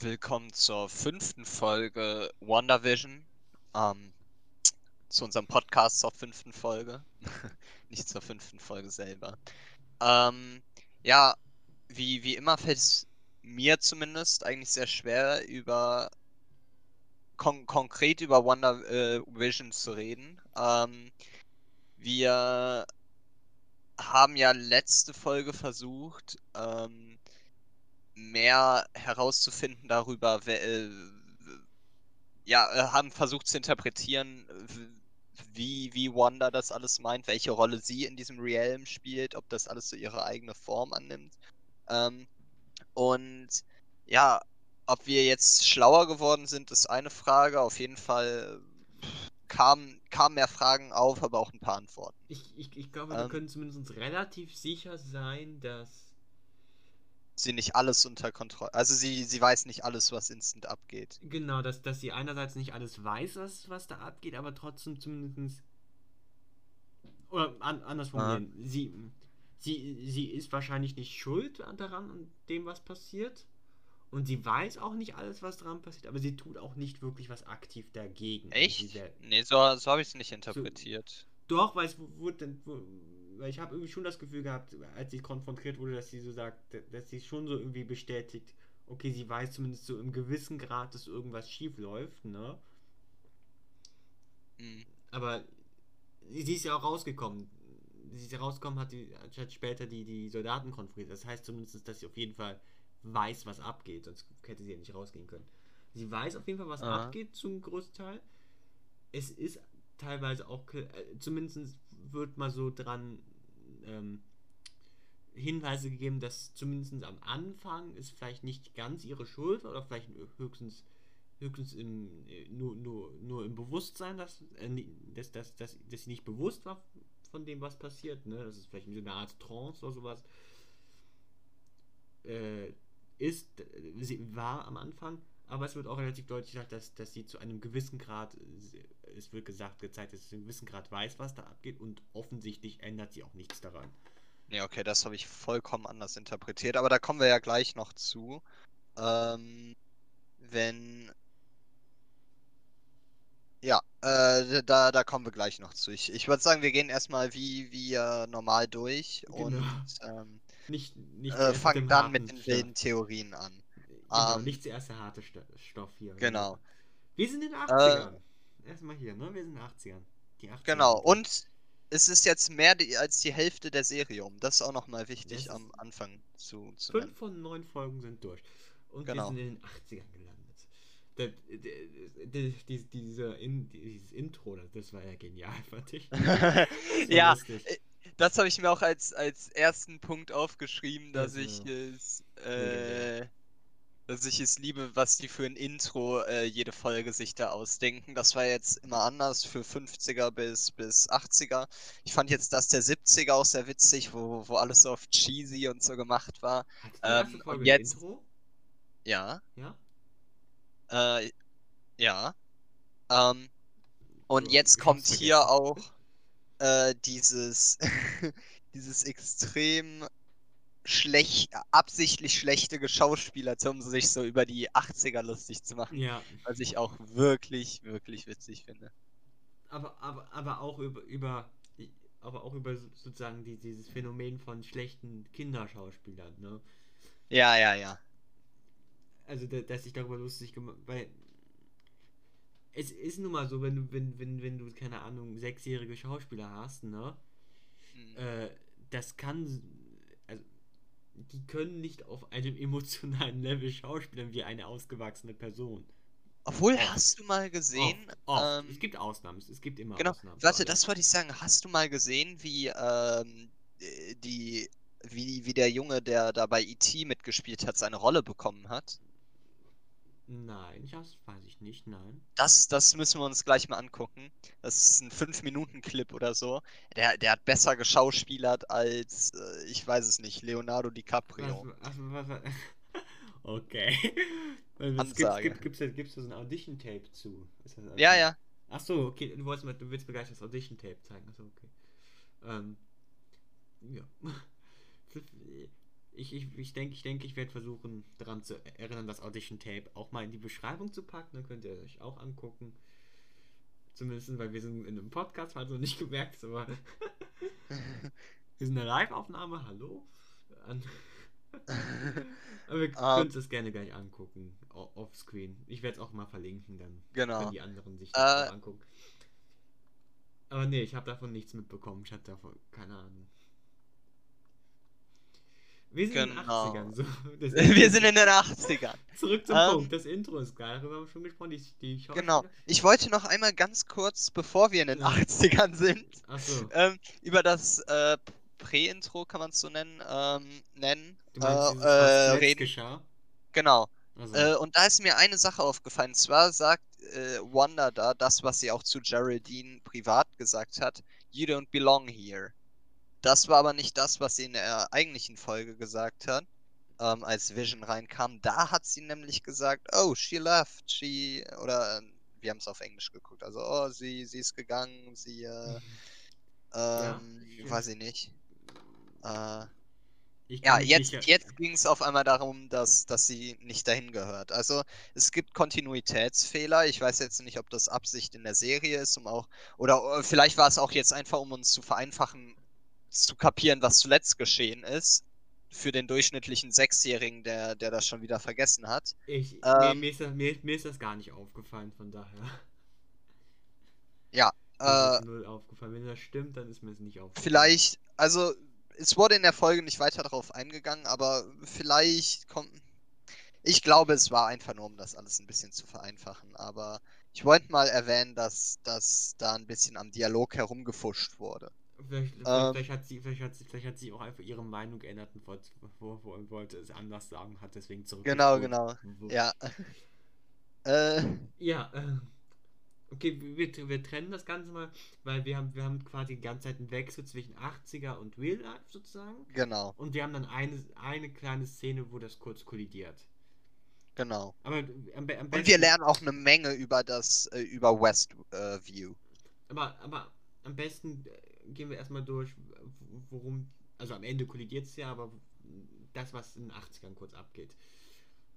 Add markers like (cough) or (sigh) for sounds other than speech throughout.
Willkommen zur fünften Folge WandaVision. Ähm, zu unserem Podcast zur fünften Folge. (laughs) Nicht zur fünften Folge selber. Ähm, ja, wie, wie immer fällt es mir zumindest eigentlich sehr schwer, über kon konkret über WandaVision zu reden. Ähm, wir haben ja letzte Folge versucht, ähm, mehr herauszufinden darüber, wer, äh, ja, äh, haben versucht zu interpretieren, wie, wie Wanda das alles meint, welche Rolle sie in diesem Realm spielt, ob das alles so ihre eigene Form annimmt. Ähm, und ja, ob wir jetzt schlauer geworden sind, ist eine Frage. Auf jeden Fall kamen kam mehr Fragen auf, aber auch ein paar Antworten. Ich, ich, ich glaube, ähm, wir können zumindest relativ sicher sein, dass sie nicht alles unter Kontrolle. Also sie, sie weiß nicht alles, was instant abgeht. Genau, dass, dass sie einerseits nicht alles weiß, was, was da abgeht, aber trotzdem zumindest. Oder an, anders formulieren. Ah. Sie, sie, sie ist wahrscheinlich nicht schuld daran und dem, was passiert. Und sie weiß auch nicht alles, was daran passiert, aber sie tut auch nicht wirklich was aktiv dagegen. Echt? Nee, so, so habe ich es nicht interpretiert. So, doch, weil es wurde, weil ich habe irgendwie schon das Gefühl gehabt, als sie konfrontiert wurde, dass sie so sagt, dass sie schon so irgendwie bestätigt, okay, sie weiß zumindest so im gewissen Grad, dass irgendwas schief läuft, ne? Mhm. Aber sie ist ja auch rausgekommen. Sie ist ja rausgekommen, hat, die, hat später die, die Soldaten konfrontiert. Das heißt zumindest, dass sie auf jeden Fall weiß, was abgeht, sonst hätte sie ja nicht rausgehen können. Sie weiß auf jeden Fall, was Aha. abgeht zum Großteil. Es ist teilweise auch, äh, zumindest wird mal so dran ähm, Hinweise gegeben, dass zumindest am Anfang ist vielleicht nicht ganz ihre Schuld oder vielleicht höchstens höchstens im, äh, nur, nur, nur im Bewusstsein, dass, äh, dass, dass, dass, dass sie nicht bewusst war von dem, was passiert. Ne? Das ist vielleicht so eine Art Trance oder sowas. Äh, ist, sie war am Anfang, aber es wird auch relativ deutlich gesagt, dass, dass sie zu einem gewissen Grad, es wird gesagt, gezeigt, dass sie zu einem gewissen Grad weiß, was da abgeht und offensichtlich ändert sie auch nichts daran. Ja, okay, das habe ich vollkommen anders interpretiert, aber da kommen wir ja gleich noch zu. Ähm, wenn. Ja, äh, da, da kommen wir gleich noch zu. Ich, ich würde sagen, wir gehen erstmal wie, wie äh, normal durch genau. und ähm, nicht, nicht äh, fangen dann mit den wilden Theorien an. Genau, ähm, nicht zuerst der harte Stoff hier. Genau. Wir sind in den 80ern. Äh, Erstmal hier, ne? Wir sind in den 80ern. Die 80ern. Genau, und es ist jetzt mehr die, als die Hälfte der Serie um. Das ist auch nochmal wichtig am Anfang zu, zu Fünf nennen. von neun Folgen sind durch. Und genau. wir sind in den 80ern gelandet. Der, der, die, dieser in, dieses Intro, das war ja genial, (laughs) fand ich. (laughs) ja, lustig. Äh, das habe ich mir auch als, als ersten Punkt aufgeschrieben, dass also, ich es, äh, dass ich es liebe, was die für ein Intro äh, jede Folge sich da ausdenken. Das war jetzt immer anders für 50er bis, bis 80er. Ich fand jetzt das der 70er auch sehr witzig, wo, wo alles so auf cheesy und so gemacht war. Ähm, und jetzt. Intro? Ja. Ja. Äh, ja. Ähm, und jetzt kommt hier auch äh, dieses, (laughs) dieses extrem schlecht, absichtlich schlechte Geschauspieler, um sich so über die 80er lustig zu machen. Ja. Was ich auch wirklich, wirklich witzig finde. Aber, aber, aber auch über, über aber auch über sozusagen die, dieses Phänomen von schlechten Kinderschauspielern, ne? Ja, ja, ja. Also, dass ich darüber lustig gemacht, weil es ist nun mal so, wenn du, wenn, wenn, wenn du, keine Ahnung, sechsjährige Schauspieler hast, ne? Mhm. Äh, das kann. Die können nicht auf einem (laughs) emotionalen Level schauspielern wie eine ausgewachsene Person. Obwohl, hast du mal gesehen. Oft, oft. Ähm, es gibt Ausnahmen, es gibt immer genau, Ausnahmen. Warte, das wollte ich sagen. Hast du mal gesehen, wie ähm, die. Wie, wie der Junge, der da bei E.T. mitgespielt hat, seine Rolle bekommen hat? Nein, das weiß ich nicht, nein. Das, das müssen wir uns gleich mal angucken. Das ist ein 5-Minuten-Clip oder so. Der, der hat besser geschauspielert als, äh, ich weiß es nicht, Leonardo DiCaprio. Was, was, was, (laughs) okay. Ansage. Gibt, gibt, gibt's, gibt's da so ein Audition-Tape zu? ja, ja. Ach so, okay, du, wolltest, du willst mir gleich das Audition-Tape zeigen. Achso, okay. Ähm, ja. (laughs) Ich, ich, ich denke, ich, denke, ich werde versuchen, daran zu erinnern, das Audition-Tape auch mal in die Beschreibung zu packen. Dann könnt ihr euch auch angucken. Zumindest, weil wir sind in einem Podcast, falls du nicht gemerkt aber (laughs) wir sind eine Live-Aufnahme, hallo. (laughs) Aber wir Ah. (laughs) können uns das gerne gleich angucken, offscreen. Ich werde es auch mal verlinken, dann Genau. können die anderen sich das auch angucken. Aber nee, ich habe davon nichts mitbekommen. Ich hatte davon keine Ahnung. Wir sind in den Genau. 80ern. So. (laughs) Wir sind in den 80ern. Zurück zum Ähm, Punkt. Das Intro ist geil. Darüber haben wir schon gesprochen. Die, die Schauspieler- Genau. Ich wollte noch einmal ganz kurz, bevor wir in den Ja. 80ern sind, Achso. ähm, über das äh, Prä-Intro, kann man es so nennen, ähm, nennen, Du meinst, äh, äh, reden. geschah? Genau. Also, Äh, und da ist mir eine Sache aufgefallen. Zwar sagt äh, Wanda da das, was sie auch zu Geraldine privat gesagt hat: You don't belong here. Das war aber nicht das, was sie in der eigentlichen Folge gesagt hat, ähm, als Vision reinkam. Da hat sie nämlich gesagt: Oh, she left. She. Oder äh, wir haben es auf Englisch geguckt. Also, oh, sie, sie ist gegangen. Sie. Äh, Ja, ähm, stimmt. weiß ich nicht. Äh, ja, jetzt, jetzt ging es auf einmal darum, dass, dass sie nicht dahin gehört. Also es gibt Kontinuitätsfehler. Ich weiß jetzt nicht, ob das Absicht in der Serie ist, um auch. Oder äh, vielleicht war es auch jetzt einfach, um uns zu vereinfachen, zu kapieren, was zuletzt geschehen ist. Für den durchschnittlichen Sechsjährigen, der, der das schon wieder vergessen hat. Ich, mir, Ähm, mir, ist das, mir, mir ist das gar nicht aufgefallen, von daher. Ja, (laughs) Äh, null aufgefallen. Wenn das stimmt, dann ist mir es nicht aufgefallen. vielleicht, also es wurde in der Folge nicht weiter darauf eingegangen, aber vielleicht kommt. Ich glaube, es war einfach nur, um das alles ein bisschen zu vereinfachen. Aber ich wollte mal erwähnen, dass, dass da ein bisschen am Dialog herumgefuscht wurde. Vielleicht, Ähm, vielleicht, hat sie, vielleicht, hat sie, vielleicht hat sie auch einfach ihre Meinung geändert und wollte, wo, wo, wollte es anders sagen, hat deswegen zurück. Genau, genau. Ja. (laughs) äh, Ja, äh, okay, wir, wir trennen das Ganze mal, weil wir haben, wir haben quasi die ganze Zeit einen Wechsel zwischen 80er und Real Life sozusagen. genau, Und wir haben dann eine, eine kleine Szene, wo das kurz kollidiert. genau. Aber am, am Und wir lernen auch eine Menge über das, äh, über Westview. Aber, aber am besten äh, gehen wir erstmal durch, worum. Also am Ende kollidiert es ja, aber das, was in den 80ern kurz abgeht.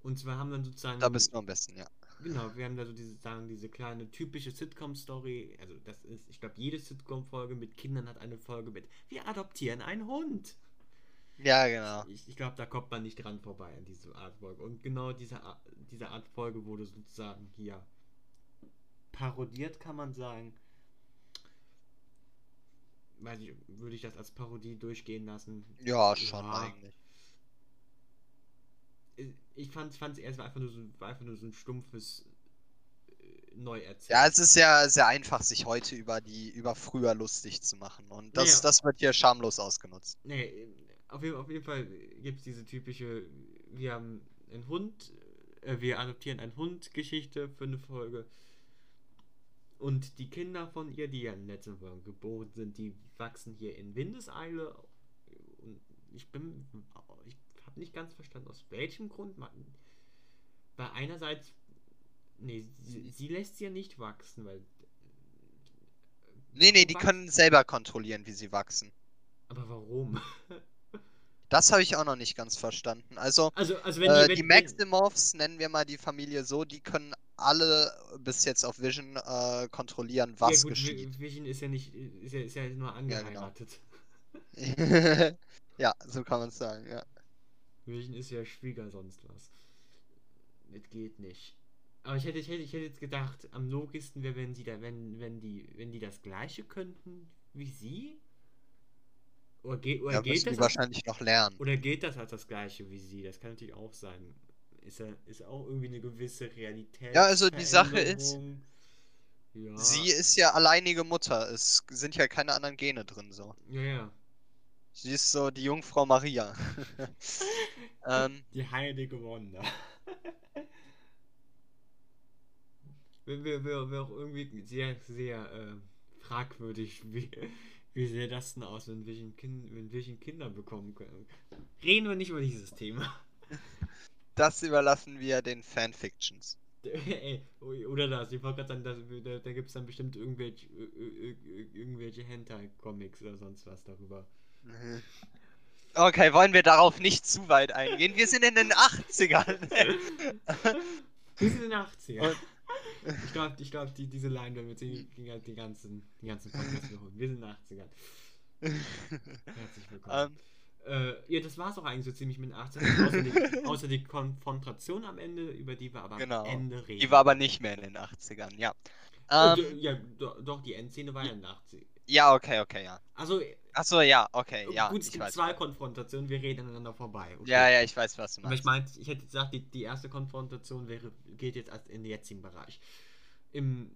Und zwar haben dann sozusagen. Da bist du am besten, ja. Genau, wir haben da so diese, sagen, diese kleine typische Sitcom-Story. Also, das ist, ich glaube, jede Sitcom-Folge mit Kindern hat eine Folge mit Wir adoptieren einen Hund. Ja, genau. Ich, ich glaube, da kommt man nicht dran vorbei an diese Art Folge. Und genau diese, diese Art Folge wurde sozusagen hier parodiert, kann man sagen. Weiß ich, würde ich das als Parodie durchgehen lassen? Ja, schon Ja. eigentlich. Ich fand es erst war einfach nur so, war einfach nur so ein stumpfes äh, Neuerzählen. Ja, es ist ja sehr einfach, sich heute über die, über früher lustig zu machen. Und das, Naja. das wird hier schamlos ausgenutzt. Nee, auf jeden, auf jeden Fall gibt es diese typische, wir haben einen Hund, äh, wir adoptieren einen Hund-Geschichte für eine Folge. Und die Kinder von ihr, die ja in den letzten Folgen geboren sind, die wachsen hier in Windeseile. Und ich bin, ich habe nicht ganz verstanden, aus welchem Grund man. Weil einerseits, nee, sie, sie lässt sie ja nicht wachsen, weil. Nee, nee, die können selber kontrollieren, wie sie wachsen. Aber warum? Das habe ich auch noch nicht ganz verstanden. Also, Also, also wenn äh, wenn- die Maximoffs, nennen wir mal die Familie so, die können alle bis jetzt auf Vision äh, kontrollieren, was ja, gut, geschieht. Vi- Vision ist ja nicht, ist ja, ist ja nur genau. angeheiratet. (laughs) ja, so kann man es sagen, ja. Vision ist ja Schwieger sonst was. Das geht nicht. Aber ich hätte, ich hätte, ich hätte jetzt gedacht, am logischsten wäre, wenn sie da, wenn, wenn die, wenn die das gleiche könnten wie sie. Oder, geht oder Da geht das als, wahrscheinlich noch lernen. oder geht das als das gleiche wie sie? Das kann natürlich auch sein. Ist ja, ist auch irgendwie eine gewisse Realität. Ja, also die Sache ist, Ja, Sie ist ja alleinige Mutter. Es sind ja keine anderen Gene drin, so. ja, ja. Sie ist so die Jungfrau Maria. (laughs) ähm, Die heilige Wanda. Wäre wär, wär auch irgendwie sehr, sehr äh, fragwürdig, wie, wie sähe das denn aus, wenn Vision, kind, wenn Vision Kinder bekommen können. Reden wir nicht über dieses Thema. (laughs) das überlassen wir den Fanfictions. (laughs) Ey, oder das, ich wollte gerade sagen, da, da gibt es dann bestimmt irgendwelche, ir- ir- ir- irgendwelche Hentai-Comics oder sonst was darüber. Okay, wollen wir darauf nicht zu weit eingehen? Wir sind in den 80ern. (laughs) (laughs) Wir sind in den 80ern. Ich glaube, ich glaub, die, diese Line werden wir die, die, die ganzen, die ganzen Podcasts wiederholen. Wir sind in den 80ern. Herzlich willkommen. Ähm, Äh, ja, das war es auch eigentlich so ziemlich mit den 80ern. Außer die, (laughs) außer die Konfrontation am Ende, über die wir aber Genau. am Ende reden. die war aber nicht mehr in den 80ern, ja. Äh, Ähm, d- ja, do, doch, die Endszene war ja in den 80ern. ja, okay, okay, ja. Also, Achso, ja, okay, ja. gut, es gibt zwei Konfrontationen, wir reden aneinander vorbei. Okay. Ja, ja, ich weiß, was du Aber ich meinst. meinte, ich hätte gesagt, die, die erste Konfrontation wäre, geht jetzt in den jetzigen Bereich. Im,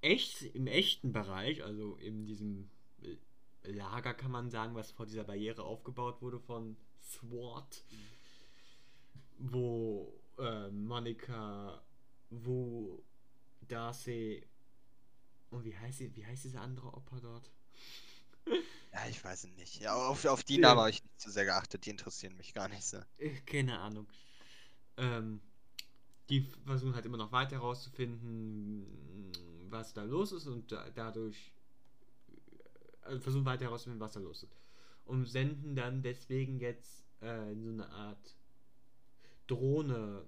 echt, Im echten Bereich, also in diesem Lager kann man sagen, was vor dieser Barriere aufgebaut wurde von SWAT, wo äh, Monika, wo Darcy und wie heißt, sie, wie heißt diese andere Oper dort? (laughs) Ja, ich weiß es nicht. Ja, auf, auf die Ja. Namen habe ich nicht so sehr geachtet, die interessieren mich gar nicht so. Äh, Keine Ahnung. Ähm, die versuchen halt immer noch weiter herauszufinden, was da los ist und da, dadurch äh, versuchen weiter herauszufinden, was da los ist. Und senden dann deswegen jetzt äh, so eine Art Drohne,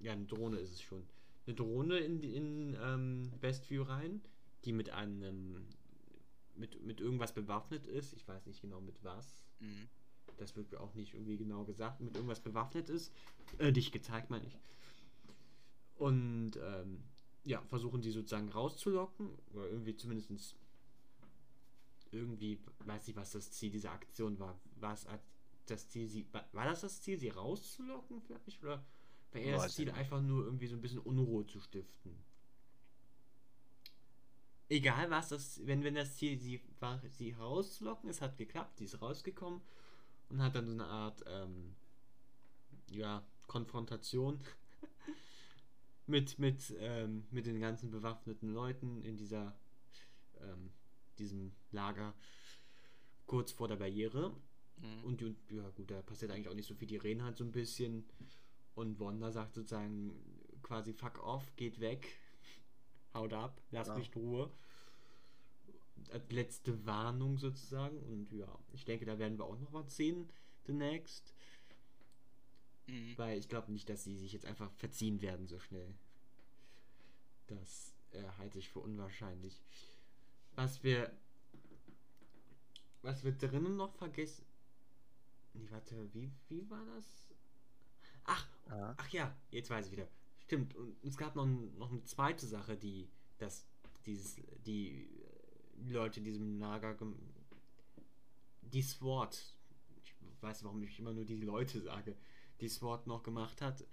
ja, eine Drohne ist es schon, eine Drohne in, die- in ähm, Westview rein, die mit einem, mit, mit irgendwas bewaffnet ist. Ich weiß nicht genau mit was Mhm. das wird mir auch nicht irgendwie genau gesagt, mit irgendwas bewaffnet ist. Äh, dich gezeigt, meine ich. Und ähm, ja, versuchen die sozusagen rauszulocken. Oder irgendwie zumindest irgendwie, weiß ich, was das Ziel dieser Aktion war. War es das Ziel, sie. War, war das das Ziel, sie rauszulocken vielleicht? Oder war eher das Ziel, einfach nur irgendwie so ein bisschen Unruhe zu stiften? Egal was das, wenn, wenn das Ziel sie war, sie rauszulocken, es hat geklappt, sie ist rausgekommen und hat dann so eine Art, ähm, ja, Konfrontation (laughs) mit, mit, ähm, mit den ganzen bewaffneten Leuten in dieser, ähm, diesem Lager kurz vor der Barriere. Mhm. Und, ja gut, da passiert eigentlich auch nicht so viel, die reden halt so ein bisschen und Wanda sagt sozusagen quasi fuck off, geht weg, (laughs) haut ab, lasst Ja. mich in Ruhe. Als letzte Warnung sozusagen und ja, ich denke, da werden wir auch noch was sehen demnächst. Mhm. Weil ich glaube nicht, dass sie sich jetzt einfach verziehen werden so schnell. Das äh, halte ich für unwahrscheinlich. Was wir. Was wir drinnen noch vergessen. Nee, warte, wie, wie war das? Ach, Ja. ach ja, jetzt weiß ich wieder. Stimmt, und es gab noch, noch eine zweite Sache, die das, dieses, die äh, Leute in diesem Lager die SWAT, ich weiß warum ich immer nur die Leute sage, die SWAT noch gemacht hat,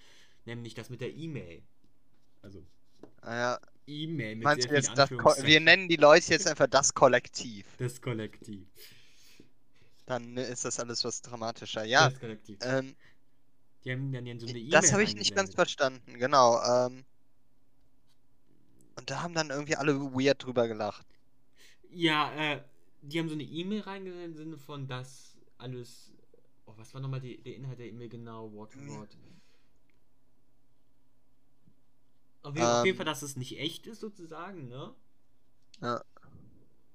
nämlich das mit der E-Mail. Also Ah, ja. E-Mail mit Meinst sehr du jetzt das Wir nennen die Leute jetzt einfach das Kollektiv. das Kollektiv. Dann ist das alles was dramatischer. Ja, Das Kollektiv. ähm, die haben dann ja so eine E-Mail. das habe ich nicht ganz verstanden, genau. Ähm, und da haben dann irgendwie alle weird drüber gelacht. Ja, äh, die haben so eine E-Mail reingesendet im Sinne von, dass alles. Oh, was war nochmal die, der Inhalt der E-Mail genau? Wort für Wort. Auf jeden, auf jeden Ähm. Fall, dass es nicht echt ist, sozusagen, ne? Ja.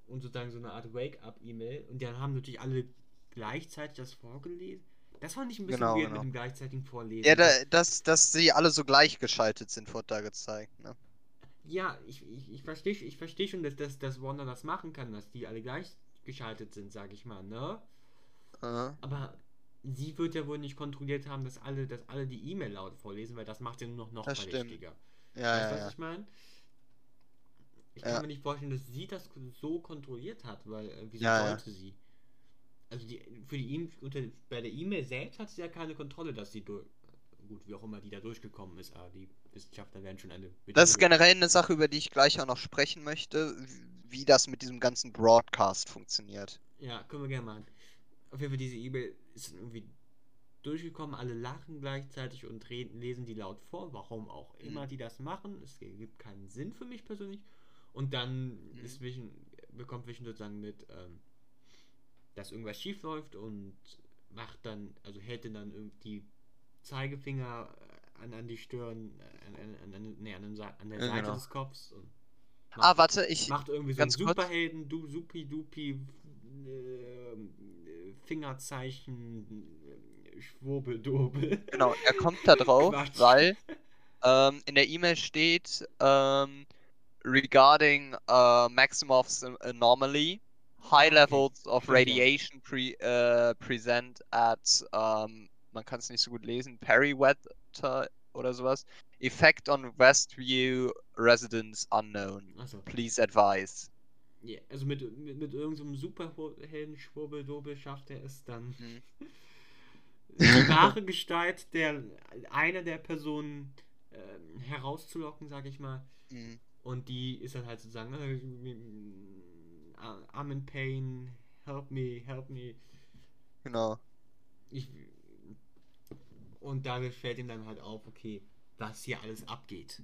Und sozusagen so eine Art Wake-up-E-Mail. Und dann haben natürlich alle gleichzeitig das vorgelesen. Das fand ich ein bisschen Genau, weird genau. mit dem gleichzeitigen Vorlesen. Ja, da, dass, dass sie alle so gleichgeschaltet sind, wurde da gezeigt. Ne? Ja, ich, ich, ich verstehe ich versteh schon, dass, dass, dass Wanda das machen kann, dass die alle gleichgeschaltet sind, sag ich mal, ne? Äh, Aber sie wird ja wohl nicht kontrolliert haben, dass alle, dass alle die E-Mail laut vorlesen, weil das macht ja nur noch, noch Das stimmt. Ja, weißt du, ja, was ja. ich meine? Ich kann mir nicht vorstellen, dass sie das so kontrolliert hat, weil äh, wieso sollte sie? Also die, für die E- unter, bei der E-Mail selbst hat sie ja keine Kontrolle, dass sie durch, gut, wie auch immer die da durchgekommen ist, aber die Wissenschaftler werden schon eine Das ist generell eine Sache, über die ich gleich auch noch sprechen möchte, wie das mit diesem ganzen Broadcast funktioniert. Ja, können wir gerne machen. Auf jeden Fall, diese E-Mail ist irgendwie durchgekommen, alle lachen gleichzeitig und reden, lesen die laut vor, warum auch immer Mhm. die das machen. Es gibt keinen Sinn für mich persönlich. Und dann Mhm. ist Vision, bekommt Vision sozusagen mit, ähm, dass irgendwas schief läuft und macht dann, also hält dann irgendwie Zeigefinger an, an die Stirn, an, an, an, nee, an, an der Ja, Seite genau. des Kopfs und Ah, macht- warte, ich. macht irgendwie so ganz einen. Superhelden, du, supi dupi, äh, Fingerzeichen äh, Schwurbeldobel. Genau, er kommt da drauf, Quatsch. weil ähm, in der E-Mail steht ähm, regarding uh, Maximov's anomaly, high levels of radiation pre äh, present at, ähm, man kann es nicht so gut lesen, Periweather oder sowas. Effect on Westview residents unknown. Achso. Please advise. Ja, also mit, mit, mit irgendeinem superhelden Schwurbeldobel schafft er es dann. Mhm. (laughs) Die wahre Gestalt der einer der Personen ähm, herauszulocken, sag ich mal. Mhm. Und die ist dann halt sozusagen, äh, I'm in pain, help me, help me. Genau. Ich, und da fällt ihm dann halt auf, okay, was hier alles abgeht.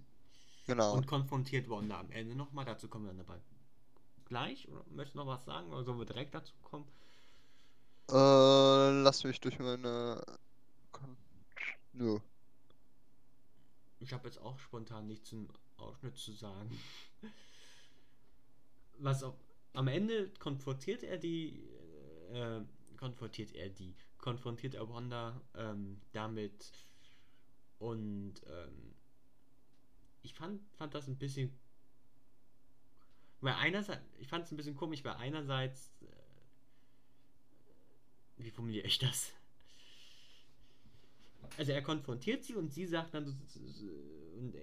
Genau. Und konfrontiert Wanda am Ende nochmal. Dazu kommen wir dann dabei gleich. Oder möchtest du noch was sagen? Oder sollen wir direkt dazu kommen? Äh, lass mich durch meine. Nö. Ich habe jetzt auch spontan nichts im Ausschnitt zu sagen. (laughs) Was auf, am Ende konfrontiert er die, äh, konfrontiert er die, konfrontiert er Wanda ähm, damit und ähm, ich fand, fand das ein bisschen, weil einerseits, ich fand es ein bisschen komisch, weil einerseits, wie formuliere ich das? also er konfrontiert sie und sie sagt dann, und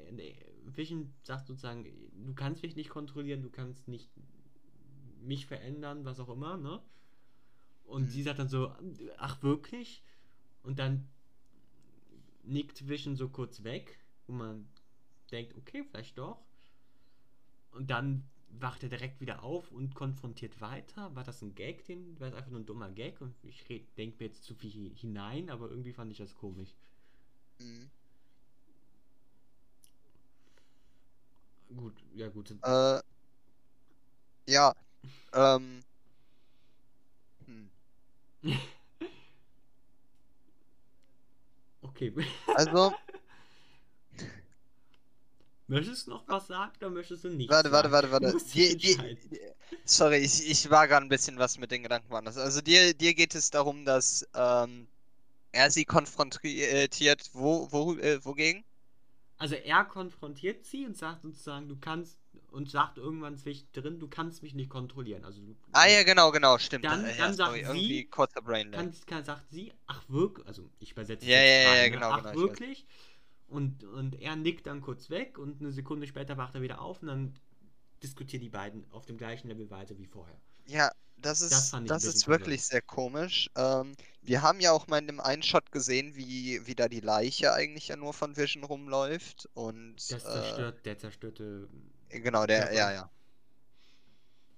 Vision sagt sozusagen, du kannst mich nicht kontrollieren, du kannst nicht mich verändern, was auch immer, ne? Und Mhm. sie sagt dann so, ach wirklich? Und dann nickt Vision so kurz weg, wo man denkt, okay, vielleicht doch. Und dann wacht er direkt wieder auf und konfrontiert weiter. War das ein Gag, den? War das einfach nur ein dummer Gag? Und ich denke mir jetzt zu viel hinein, aber irgendwie fand ich das komisch. Mhm. Gut, ja gut. Äh, ja, ähm, hm. (laughs) Okay. also, möchtest du noch was sagen oder möchtest du nicht? warte, warte, warte, warte. Die, die, sorry, ich, ich war gerade ein bisschen was mit den Gedanken woanders. Also dir, dir geht es darum, dass ähm, er sie konfrontiert, wo, wo, äh, wogegen? Also er konfrontiert sie und sagt sozusagen, du kannst und sagt irgendwann zwischendrin, du kannst mich nicht kontrollieren. Also du Ah ja, genau, genau, stimmt. Dann- Äh, dann ja, sagt sorry, sie- irgendwie kurzer Brain kannst, kann, sagt sie, ach wirklich, also ich übersetze Ja, ja, ja, ne? genau, ach genau, ich weiß. Und, und er nickt dann kurz weg und eine Sekunde später wacht er wieder auf und dann diskutieren die beiden auf dem gleichen Level weiter wie vorher. Ja, das ist, Das das ist wirklich sehr komisch. Ähm, wir haben ja auch mal in dem einen Shot gesehen, wie, wie da die Leiche eigentlich ja nur von Vision rumläuft. Und Das äh, zerstört, der zerstörte. genau, der, Körper. ja, ja.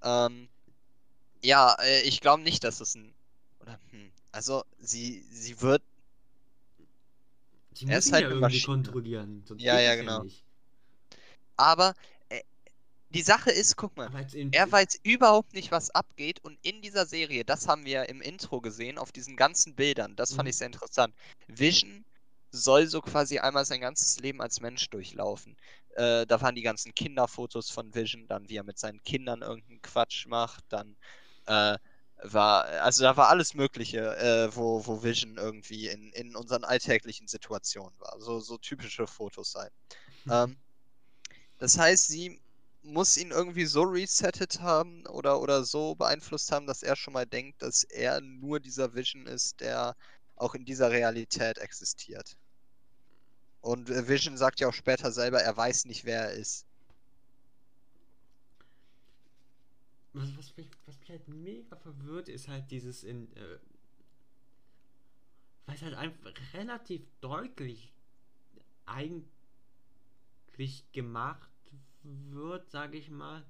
Ähm, ja, äh, ich glaube nicht, dass es ein. Oder, hm, also, sie, sie wird. Sie Er ist halt ja eine irgendwie Maschine. kontrollieren. Sonst Ja, ja, genau. nicht. Aber äh, die Sache ist, guck mal. Er weiß überhaupt nicht, was abgeht. Und in dieser Serie, das haben wir im Intro gesehen, auf diesen ganzen Bildern, das fand Mhm. ich sehr interessant. Vision soll so quasi einmal sein ganzes Leben als Mensch durchlaufen. Äh, da waren die ganzen Kinderfotos von Vision, dann wie er mit seinen Kindern irgendeinen Quatsch macht, dann äh, war, also da war alles Mögliche, äh, wo, wo Vision irgendwie in, in unseren alltäglichen Situationen war. So, so typische Fotos sein. Ähm, das heißt, sie muss ihn irgendwie so resettet haben oder, oder so beeinflusst haben, dass er schon mal denkt, dass er nur dieser Vision ist, der auch in dieser Realität existiert. Und äh, Vision sagt ja auch später selber, er weiß nicht, wer er ist. Was, was, mich, was mich halt mega verwirrt, ist halt dieses in. Äh, weil es halt einfach relativ deutlich eigentlich gemacht wird, sage ich mal.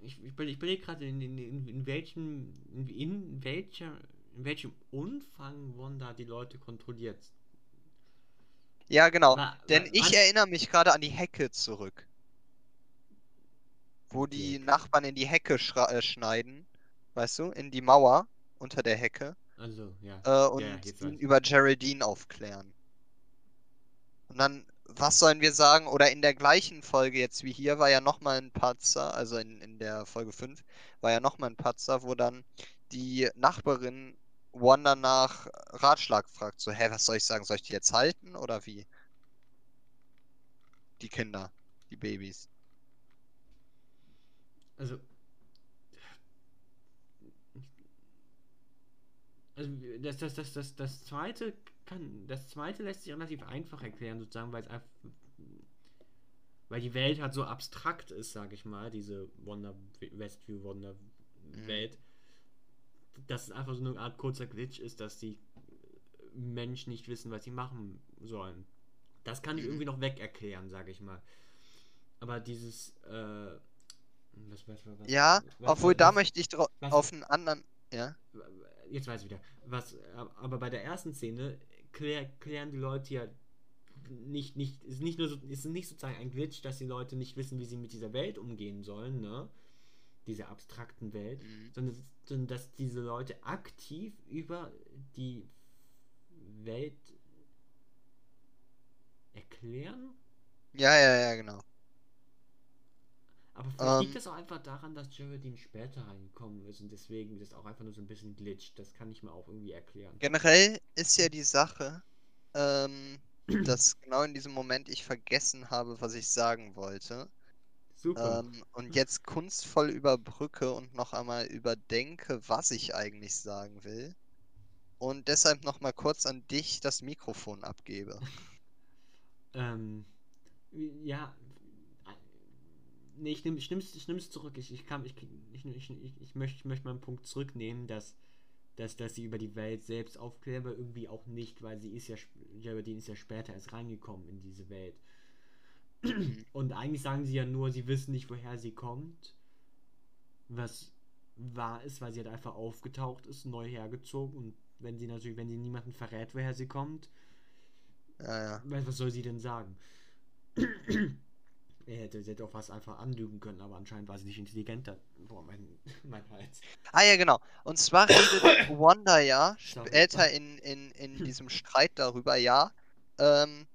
Ich, ich, ich überlege gerade, in, in, in, in welchem. In, welcher. In welchem Umfang Wanda die Leute kontrolliert. Ja, genau. Wa- Denn ich erinnere mich gerade an die Hecke zurück. Wo Die. Nachbarn in die Hecke äh, schneiden. Weißt du? In die Mauer unter der Hecke. Also, ja. Äh, und ja, ihn über Geraldine aufklären. Und dann was sollen wir sagen? Oder in der gleichen Folge jetzt wie hier war ja nochmal ein Patzer, also in, in der Folge 5 war ja nochmal ein Patzer, wo dann die Nachbarin Wanda nach Ratschlag fragt. So, hä, was soll ich sagen? Soll ich die jetzt halten oder wie? Die Kinder, die Babys. Also. Also das, das, das, das, das zweite kann. Das zweite lässt sich relativ einfach erklären, sozusagen, weil es einfach. Weil die Welt halt so abstrakt ist, sag ich mal, diese Wonder Westview Wonder Welt. Mhm. Dass es einfach so eine Art kurzer Glitch ist, dass die Menschen nicht wissen, was sie machen sollen. Das kann ich irgendwie noch weg erklären, sag ich mal. Aber dieses. Äh, was, was, was, ja, obwohl da möchte ich auf einen anderen. Ja. Jetzt weiß ich wieder. Was, aber bei der ersten Szene klär, klären die Leute ja nicht, nicht, ist nicht nur so, ist nicht sozusagen ein Glitch, dass die Leute nicht wissen, wie sie mit dieser Welt umgehen sollen, ne? Dieser abstrakten Welt, mhm. sondern, sondern dass diese Leute aktiv über die Welt erklären? Ja, ja, ja, genau. Aber vielleicht um, liegt das auch einfach daran, dass Geraldine später reingekommen ist und deswegen das auch einfach nur so ein bisschen glitscht. Das kann ich mir auch irgendwie erklären. Generell ist ja die Sache, ähm, (clears throat) dass genau in diesem Moment ich vergessen habe, was ich sagen wollte. Super. Ähm, und jetzt kunstvoll überbrücke und noch einmal überdenke, was ich eigentlich sagen will. Und deshalb nochmal kurz an dich das Mikrofon abgebe. (laughs) ähm, ja, nee, ich nehme ich nimm's, ich nimm's zurück. Ich, ich, kann, ich, ich, ich, ich, ich, möchte, ich möchte meinen Punkt zurücknehmen, dass, dass, dass sie über die Welt selbst aufklärt, aber irgendwie auch nicht, weil sie ist ja, Geraldine ist ja später erst reingekommen in diese Welt. Und eigentlich sagen sie ja nur, sie wissen nicht, woher sie kommt. Was wahr ist, weil sie halt einfach aufgetaucht ist, neu hergezogen. Und wenn sie natürlich, wenn sie niemanden verrät, woher sie kommt, ja, ja. was soll sie denn sagen? (clears throat) Er hätte, sie hätte auch was einfach anlügen können, aber anscheinend war sie nicht intelligenter. Boah, mein, (laughs) mein Hals. Ah ja, genau. Und zwar redet (coughs) Wanda ja später in, in, in diesem Streit darüber, ja. Ähm,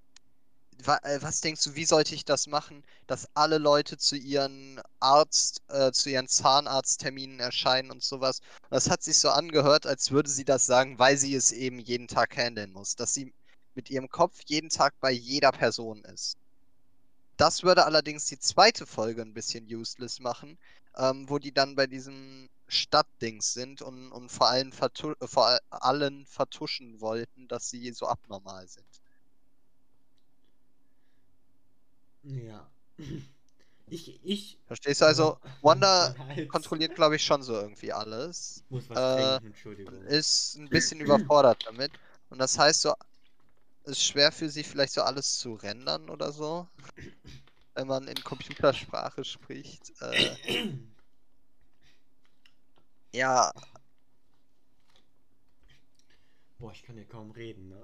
wa äh, was denkst du, wie sollte ich das machen, dass alle Leute zu ihren Arzt, äh, zu ihren Zahnarztterminen erscheinen und sowas? Und das hat sich so angehört, als würde sie das sagen, weil sie es eben jeden Tag handeln muss. Dass sie mit ihrem Kopf jeden Tag bei jeder Person ist. Das würde allerdings die zweite Folge ein bisschen useless machen, ähm, wo die dann bei diesem Stadtdings sind und, und vor, allem vertu vor allen vertuschen wollten, dass sie so abnormal sind. Ja. Ich, ich. Verstehst du also? Wanda (laughs) kontrolliert, glaube ich, schon so irgendwie alles. Muss was äh, trinken, Entschuldigung. Ist ein bisschen überfordert damit. Und das heißt so, ist schwer für sie vielleicht so alles zu rendern oder so. Wenn man in Computersprache spricht. Äh, (clears throat) ja. Boah, ich kann ja kaum reden, ne?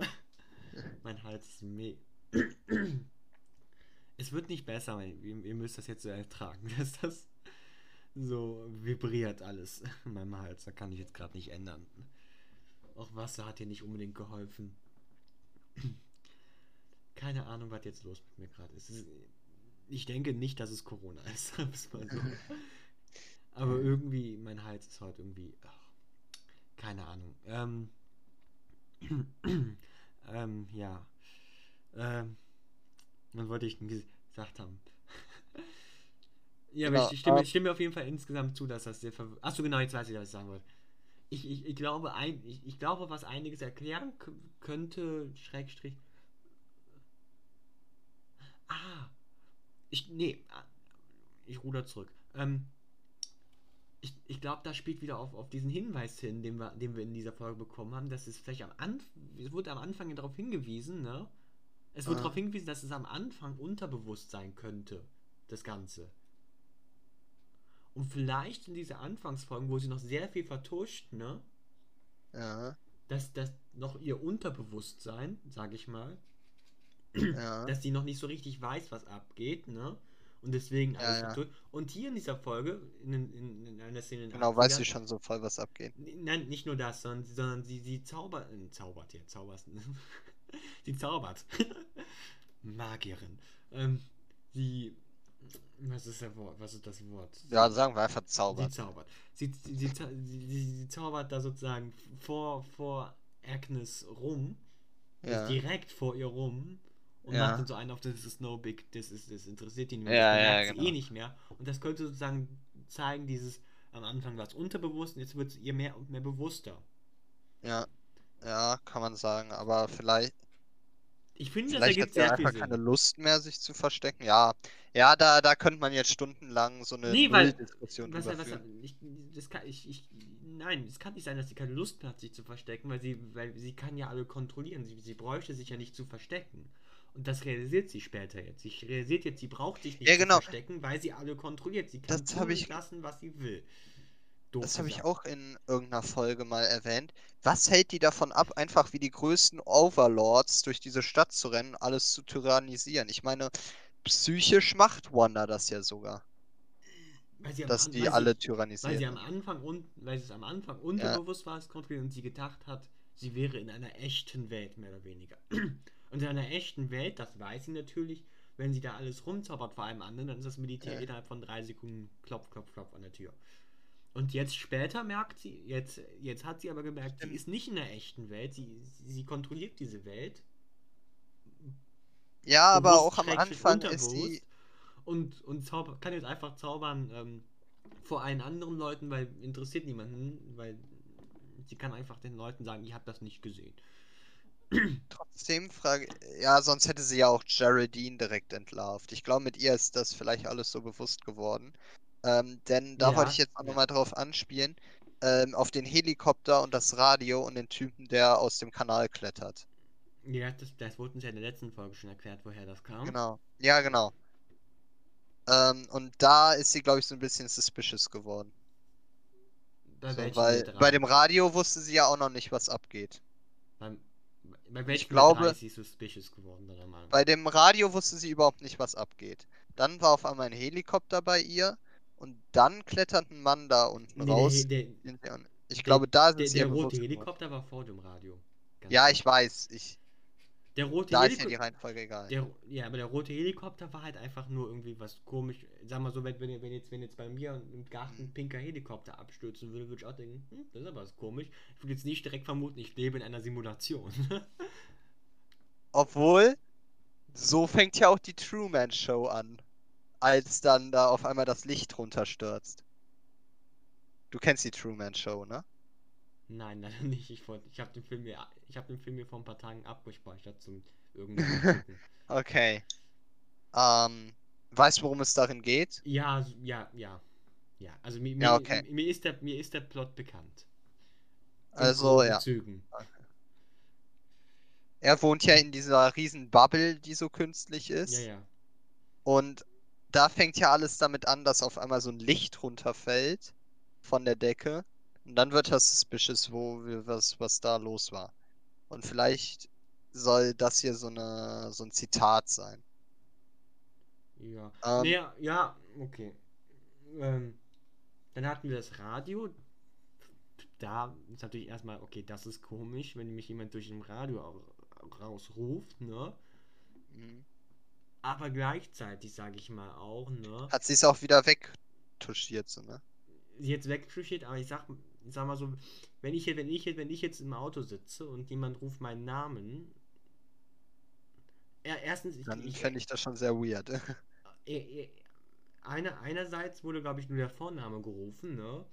(laughs) mein Hals ist meh. (clears throat) es wird nicht besser, ihr, ihr müsst das jetzt so ertragen, (laughs) dass das so vibriert alles in meinem Hals. Da kann ich jetzt gerade nicht ändern. Auch Wasser hat hier nicht unbedingt geholfen. Keine Ahnung, was jetzt los mit mir gerade ist. Ich denke nicht, dass es Corona (laughs) ist. so. Aber irgendwie, mein Hals ist heute irgendwie. Ach, keine Ahnung. Ähm, (clears throat) ähm, ja. Ähm, was wollte ich gesagt haben? (laughs) ja, genau, aber ich stimme, ich stimme auf jeden Fall insgesamt zu, dass das sehr verwirrend. Achso, genau, jetzt weiß ich, was ich sagen wollte. Ich, ich, ich, glaube, ein, ich, ich glaube, was einiges erklären könnte, Schrägstrich, Ah. Ich. Nee. Ah, ich ruder zurück. Ähm. Ich, ich glaube, das spielt wieder auf, auf diesen Hinweis hin, den wir, den wir in dieser Folge bekommen haben, dass es vielleicht am Anfang. Es wurde am Anfang darauf hingewiesen, ne? Es wurde ah. darauf hingewiesen, dass es am Anfang unterbewusst sein könnte. Das Ganze. Und vielleicht in dieser Anfangsfolgen, wo sie noch sehr viel vertuscht, ne? Ja. Dass das noch ihr Unterbewusstsein, sag ich mal, ja. (clears throat) dass die noch nicht so richtig weiß, was abgeht, ne? Und deswegen alles ja, ja. Und hier in dieser Folge, in, in, in einer Szene. Genau, weiß sie schon so voll, was abgeht. Nein, nicht nur das, sondern, sondern sie, sie zaubert. Äh, zaubert, ja, zaubert. (laughs) sie zaubert. (laughs) Magierin. Ähm, sie. Was ist, der Wort? was ist das Wort? Ja, sagen wir einfach zaubert. Sie, sie, sie, sie, sie, sie zaubert da sozusagen vor, vor Agnes rum. Ja. Direkt vor ihr rum. Und Ja. macht dann so einen auf, das ist no big, das, ist, das interessiert ihn, Ja, das ja, sie genau. eh nicht mehr. Und das könnte sozusagen zeigen, dieses, am Anfang war es unterbewusst und jetzt wird es ihr mehr und mehr bewusster. Ja. Ja, kann man sagen. Aber vielleicht, Ich finde, vielleicht hat viel einfach Sinn. keine Lust mehr, sich zu verstecken. Ja. Ja, da, da könnte man jetzt stundenlang so eine Nee, weil- Nulldiskussion Was, was, ich, das kann, ich, ich, nein, es kann nicht sein, dass sie keine Lust mehr hat, sich zu verstecken, weil sie, weil sie kann ja alle kontrollieren. Sie, sie bräuchte sich ja nicht zu verstecken. Und das realisiert sie später jetzt. Sie realisiert jetzt, sie braucht sich nicht Ja, genau. zu verstecken, weil sie alle kontrolliert. Sie kann Das tun ich- lassen, was sie will. Das habe ich auch in irgendeiner Folge mal erwähnt. Was hält die davon ab, einfach wie die größten Overlords durch diese Stadt zu rennen, alles zu tyrannisieren? Ich meine, psychisch macht Wanda das ja sogar, Weil sie am dass die weil sie- alle Weil sie tyrannisieren. am Anfang und weil sie es am Anfang unterbewusst war, es kontrolliert und sie gedacht hat, sie wäre in einer echten Welt mehr oder weniger. (clears throat) Und in einer echten Welt, das weiß sie natürlich, wenn sie da alles rumzaubert vor einem anderen, dann ist das Militär Ja. innerhalb von drei Sekunden klopf, klopf, klopf an der Tür. Und jetzt später merkt sie, jetzt, jetzt hat sie aber gemerkt, sie Stimmt. ist nicht in der echten Welt, sie, sie kontrolliert diese Welt. Ja, aber auch am Anfang ist sie. Und, und zauber, kann jetzt einfach zaubern ähm, vor allen anderen Leuten, weil interessiert niemanden, weil sie kann einfach den Leuten sagen, ihr habt das nicht gesehen. (clears throat) Trotzdem frage. Ja, sonst hätte sie ja auch Geraldine direkt entlarvt. Ich glaube, mit ihr ist das vielleicht alles so bewusst geworden. Ähm, denn da wollte Ja, ich jetzt auch nochmal drauf anspielen. Ähm, auf den Helikopter und das Radio und den Typen, der aus dem Kanal klettert. Ja, das, das wurde uns ja in der letzten Folge schon erklärt, woher das kam. Genau. Ja, genau. Ähm, und da ist sie, glaube ich, so ein bisschen suspicious geworden. Bei So, weil bei dem Radio wusste sie ja auch noch nicht, was abgeht. Beim, bei welchem glaube- Bild ist sie suspicious geworden? Bei dem Radio wusste sie überhaupt nicht, was abgeht. Dann war auf einmal ein Helikopter bei ihr und dann klettert ein Mann da unten Nee, raus. Der, der- Ich der- glaube, da sind der, sie der rote. Helikopter war vor dem Radio. Ganz Ja, ich weiß. Ich, Der rote da ist ja die Helikopter. Reihenfolge egal. Der, ja, aber der rote Helikopter war halt einfach nur irgendwie was komisch. Sag mal so, wenn, wenn, wenn, jetzt, wenn jetzt bei mir im Garten ein pinker Helikopter abstürzen würde, würde ich auch denken, hm, das ist aber was komisch. Ich würde jetzt nicht direkt vermuten, ich lebe in einer Simulation. (laughs) Obwohl, so fängt ja auch die Truman Show an. Als dann da auf einmal das Licht runterstürzt. Du kennst die Truman Show, ne? Nein, leider (laughs) nicht. Ich, wollt- ich habe den Film mir, ich habe den Film mir vor ein paar Tagen abgespeichert zum irgendwann (laughs) gucken. Okay. Ähm, weißt du, worum es darin geht? Ja, ja, ja. Ja, also mir, mir, Ja, okay. mir, ist der, mir ist der Plot bekannt. In Also, ja. Zügen. Er wohnt ja in dieser riesen Bubble, die so künstlich ist. Ja, ja. Und da fängt ja alles damit an, dass auf einmal so ein Licht runterfällt von der Decke. Und dann wird das suspicious, wo wir, was, was da los war. Und vielleicht soll das hier so eine so ein Zitat sein. Ja. Ähm, Nee, ja, okay. Ähm, dann hatten wir das Radio. Da ist natürlich erstmal, okay, das ist komisch, wenn mich jemand durch ein Radio au- rausruft, ne? mhm. Aber gleichzeitig sage ich mal auch, ne? Hat sie es auch wieder wegtuschiert, so, ne? Jetzt weggeschüchtert, aber ich sag, ich sag mal so, wenn ich, wenn ich, wenn ich jetzt im Auto sitze und jemand ruft meinen Namen, er, erstens, ich, Dann ich, fände ich das schon sehr weird. (laughs) äh, äh, einer, einerseits wurde, glaube ich, nur der Vorname gerufen, ne?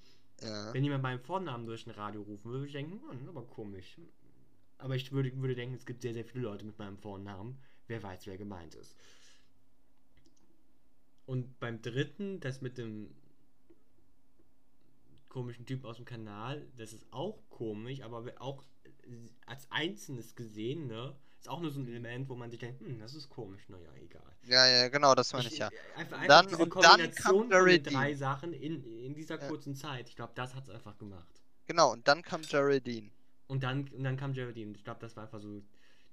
ja. Wenn jemand meinen Vornamen durch ein Radio rufen würde, würde ich denken, hm, aber komisch. Aber ich würde, würde denken, es gibt sehr, sehr viele Leute mit meinem Vornamen. Wer weiß, wer gemeint ist. Und beim dritten, das mit dem komischen Typen aus dem Kanal, das ist auch komisch, aber auch als Einzelnes gesehen, ne? Ist auch nur so ein Element, wo man sich denkt, hm, das ist komisch, naja, egal. Ja, ja, genau, das meine ich ja. äh, Einfach, einfach Dann- diese und dann Kombination von drei. Sachen in, in dieser Ja. kurzen Zeit. Ich glaube, das hat es einfach gemacht. Genau, und dann kam Geraldine. Und dann, und dann kam Geraldine. Ich glaube, das war einfach so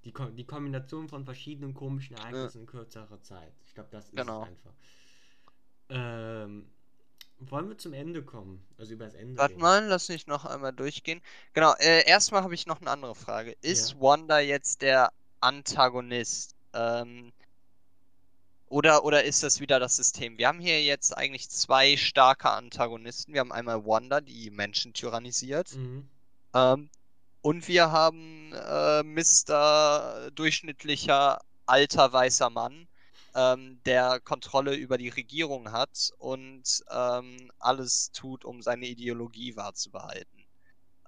die, Ko die Kombination von verschiedenen komischen Ereignissen in kürzerer Zeit. Ich glaube, das ist Genau. einfach. Ähm, wollen wir zum Ende kommen? Also über das Ende Warte mal, lass mich noch einmal durchgehen. Genau, äh, erstmal habe ich noch eine andere Frage. Ist Ja. Wanda jetzt der Antagonist? Ähm, Oder, oder ist das wieder das System? Wir haben hier jetzt eigentlich zwei starke Antagonisten. Wir haben einmal Wanda, die Menschen tyrannisiert. Mhm. Ähm, und wir haben äh, Mr. durchschnittlicher alter weißer Mann, ähm, der Kontrolle über die Regierung hat und ähm, alles tut, um seine Ideologie wahrzubehalten.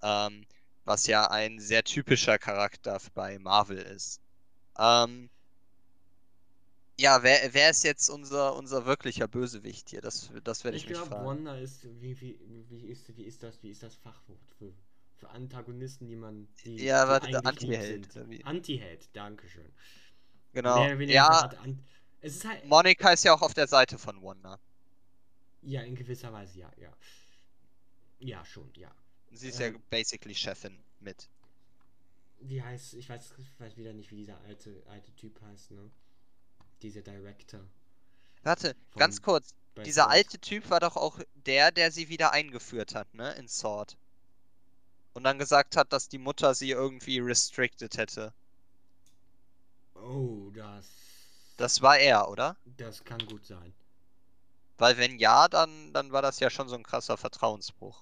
Ähm, was ja ein sehr typischer Charakter bei Marvel ist. Ähm, ja, wer, wer ist jetzt unser, unser wirklicher Bösewicht hier? Das, das werde ich, Ich mich glaube, fragen. Wanda ist, wie, wie, wie, ist, wie, ist das, wie ist das Fachwort für, für Antagonisten, die man. Die, Ja, warte, Anti-Held? Anti-Held, Dankeschön. Genau. Mehr oder weniger Ja, An es ist halt. Monika ist ja auch auf der Seite von Wanda. Ja, in gewisser Weise, ja, ja. Ja, schon, ja. Sie ist ja Ähm. basically Chefin mit. Wie heißt, ich weiß, ich weiß wieder nicht, wie dieser alte, alte Typ heißt, ne? Dieser Director. Warte, Von ganz kurz. bei Dieser Sword. alte Typ war doch auch der, der sie wieder eingeführt hat, ne? In Sword. Und dann gesagt hat, dass die Mutter sie irgendwie restricted hätte. Oh, das. Das war er, oder? Das kann gut sein. Weil wenn ja, dann, dann war das ja schon so ein krasser Vertrauensbruch.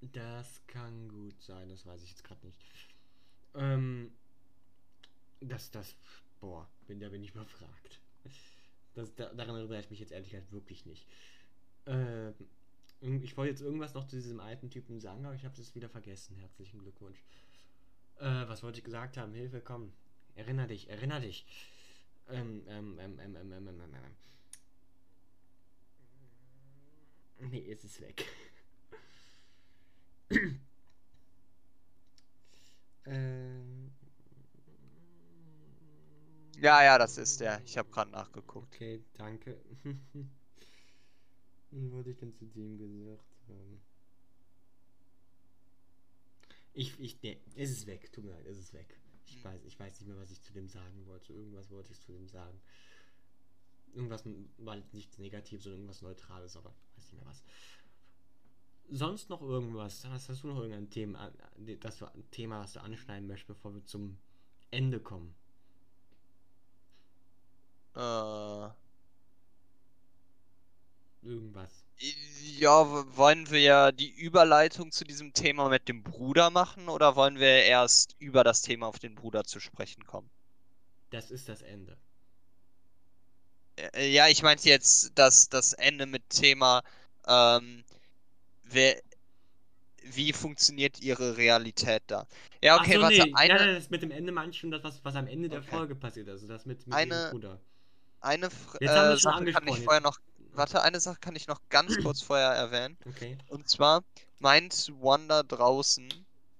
Das kann gut sein, das weiß ich jetzt gerade nicht. Ähm, das, das, boah, bin, da bin ich überfragt. Das, da, daran erinnere ich mich jetzt ehrlich gesagt wirklich nicht. Ähm, ich wollte jetzt irgendwas noch zu diesem alten Typen sagen, aber ich habe es wieder vergessen. Herzlichen Glückwunsch. Äh, was wollte ich gesagt haben? Hilfe, komm. Erinner dich, erinner dich. Ähm, ähm, ähm, ähm, ähm, ähm, ähm, ähm, ähm. Nee, es ist weg. (coughs) ähm. Ja, ja, das ist der. Ich habe gerade nachgeguckt. Okay, danke. (laughs) Wie wollte ich denn zu dem gesagt haben? Ich, ich, nee, es ist weg. Tut mir leid, es ist weg. Ich weiß, ich weiß nicht mehr, was ich zu dem sagen wollte. Irgendwas wollte ich zu dem sagen. Irgendwas war nichts Negatives, sondern irgendwas Neutrales, aber weiß nicht mehr was. Sonst noch irgendwas? Hast, hast du noch irgendein Thema, an- das du, ein Thema, was du anschneiden möchtest, bevor wir zum Ende kommen? Äh, Irgendwas. Ja, wollen wir die Überleitung zu diesem Thema mit dem Bruder machen oder wollen wir erst über das Thema auf den Bruder zu sprechen kommen? Das ist das Ende. Äh, Ja, ich meinte jetzt das, das Ende mit Thema, ähm, wer, wie funktioniert ihre Realität da? Ja, okay, so, warte, nee. eine, nein, das mit dem Ende meine ich schon das, was, was am Ende der Okay. Folge passiert. Also das mit, mit Eine- Bruder. eine Fr- Jetzt haben wir äh, schon Sache kann ich vorher noch, warte, eine Sache kann ich noch ganz kurz (clears throat) vorher erwähnen. Okay. Und zwar meint Wanda draußen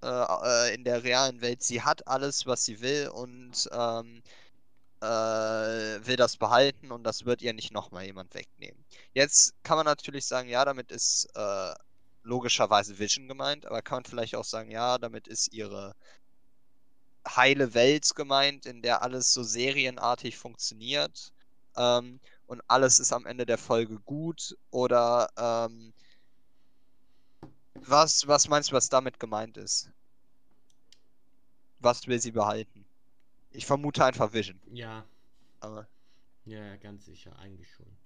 äh, äh, in der realen Welt, sie hat alles, was sie will und ähm, äh, will das behalten und das wird ihr nicht nochmal jemand wegnehmen. Jetzt kann man natürlich sagen, ja, damit ist äh, logischerweise Vision gemeint, aber kann man vielleicht auch sagen, ja, damit ist ihre heile Welt gemeint, in der alles so serienartig funktioniert ähm, und alles ist am Ende der Folge gut oder ähm, was, was meinst du, was damit gemeint ist? Was will sie behalten? Ich vermute einfach Vision. Ja, Aber ja, ja, ganz sicher, eigentlich schon.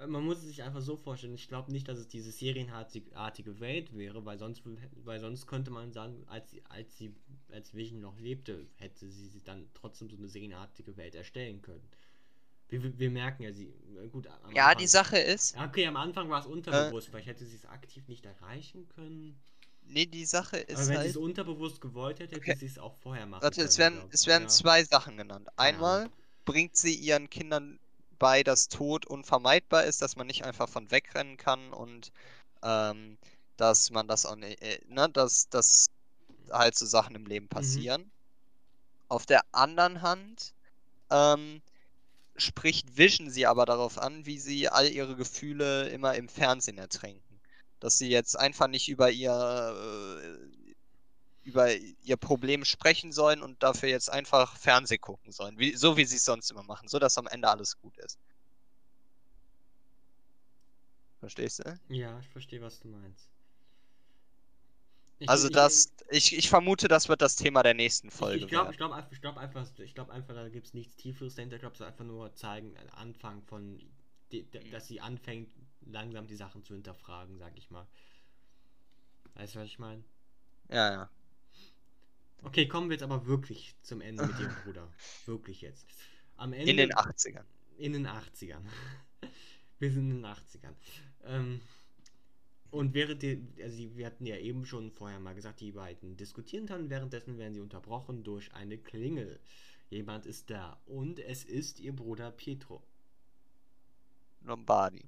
Äh, Man muss es sich einfach so vorstellen. Ich glaube nicht, dass es diese serienartige Welt wäre, weil sonst, weil sonst könnte man sagen, als sie, als sie, als Vision noch lebte, hätte sie sich dann trotzdem so eine serienartige Welt erstellen können. Wir, wir- merken ja, sie, äh, gut, ja, Anfang- die Sache ist, Ja, Okay, am Anfang war es unterbewusst, vielleicht hätte sie es aktiv nicht erreichen können. nee, die Sache Aber ist wenn sie halt, es unterbewusst gewollt hätte, hätte Okay. sie es auch vorher machen warte, können. es werden, es werden ja. zwei Sachen genannt. Einmal bringt sie ihren Kindern bei, dass Tod unvermeidbar ist, dass man nicht einfach von wegrennen kann und ähm, dass man das auch nicht, äh, ne, dass, dass halt so Sachen im Leben passieren. Auf der anderen Hand ähm, spricht Vision sie aber darauf an, wie sie all ihre Gefühle immer im Fernsehen ertränken. Dass sie jetzt einfach nicht über ihr äh, über ihr Problem sprechen sollen und dafür jetzt einfach Fernseh gucken sollen. Wie, so wie sie es sonst immer machen, so dass am Ende alles gut ist. Verstehst du? Ja, ich verstehe, was du meinst. Ich- Also ich- das, ich, ich vermute, das wird das Thema der nächsten Folge ich glaube ich glaub, einfach, ich glaub einfach, ich glaub einfach, da gibt es nichts Tieferes dahinter. Ich glaube, es ist einfach nur zeigen, ein Anfang von, Mhm. dass sie anfängt, langsam die Sachen zu hinterfragen, sag ich mal. Weißt du, was ich meine? Ja, ja. Okay, kommen wir jetzt aber wirklich zum Ende mit ihrem Bruder. (laughs) Wirklich jetzt. Am Ende. In den 80ern. In den 80ern. (laughs) Wir sind in den 80ern. Ähm, und während die, also die, wir hatten ja eben schon vorher mal gesagt, die beiden diskutieren dann, währenddessen werden sie unterbrochen durch eine Klingel. Jemand ist da und es ist ihr Bruder Pietro. Lombardi.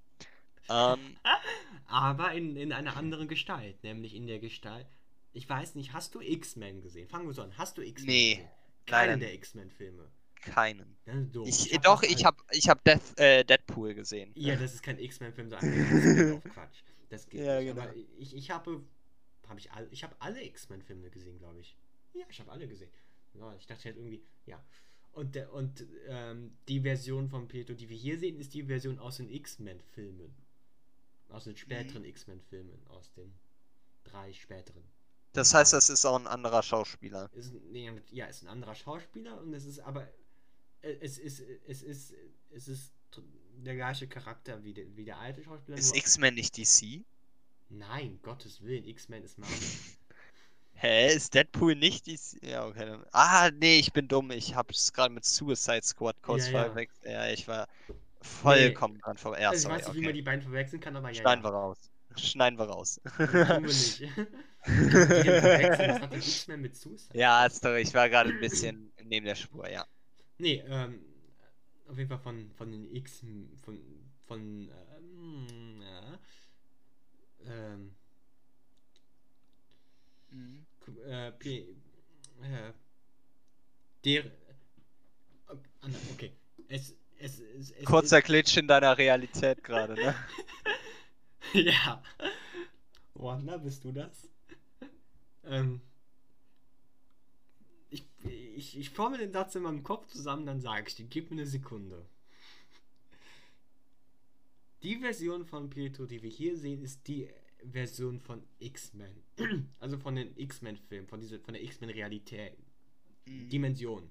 Ähm, (laughs) Aber in, in einer anderen Gestalt, nämlich in der Gestalt. Ich weiß nicht, hast du X-Men gesehen? Fangen wir so an. Hast du X-Men Nee, gesehen? leider Keinen der nicht. X-Men-Filme. keinen. Ich, hab doch, ich habe ich hab Death, äh, Deadpool gesehen. Ja, das ist kein X-Men-Film, sondern (laughs) Quatsch. Das geht Ja, nicht. genau. Aber ich, ich habe, habe ich all, ich habe alle X-Men-Filme gesehen, glaube ich. Ja, ich habe alle gesehen. Ja, ich dachte halt irgendwie, ja. Und der, und ähm, die Version von Pietro, die wir hier sehen, ist die Version aus den X-Men-Filmen. Aus den späteren X-Men-Filmen, aus den drei späteren. Das heißt, das ist auch ein anderer Schauspieler. Ist, nee, ja, ist ein anderer Schauspieler und es ist aber äh, es ist es ist es ist der gleiche Charakter wie der, wie der alte Schauspieler. Ist X-Men nicht DC? Nein, Gottes Willen, X-Men ist Marvel. (laughs) Hä, ist Deadpool nicht DC? Ja, okay. dann- Ah, nee, ich bin dumm. Ich hab's gerade mit Suicide Squad kurz Ja, ja. verwechselt. Ja, ich war vollkommen dran vorbei. Ja, also ich sorry, weiß nicht, wie man okay. die beiden verwechseln kann, aber ja. Schneiden ja. wir raus. Schneiden wir raus. Nicht. Hat denn X-Men mit Suicide? ja, sorry, ich war gerade ein bisschen neben der Spur, ja. Nee, ähm, auf jeden Fall von, von den X, von, von, ähm, ja, ähm, Mhm. Äh, P, äh, der, äh, okay, es, es, es, es Kurzer Glitch in deiner Realität gerade, ne? (laughs) (laughs) ja. Wanda, bist du das? ähm, ich, ich, ich forme den Satz in meinem Kopf zusammen, dann sage ich dir, gib mir eine Sekunde. Die Version von Pietro, die wir hier sehen, ist die Version von X-Men. (clears throat) Also von den X-Men-Filmen, von, dieser- von der X-Men-Realität. Mhm. Dimension.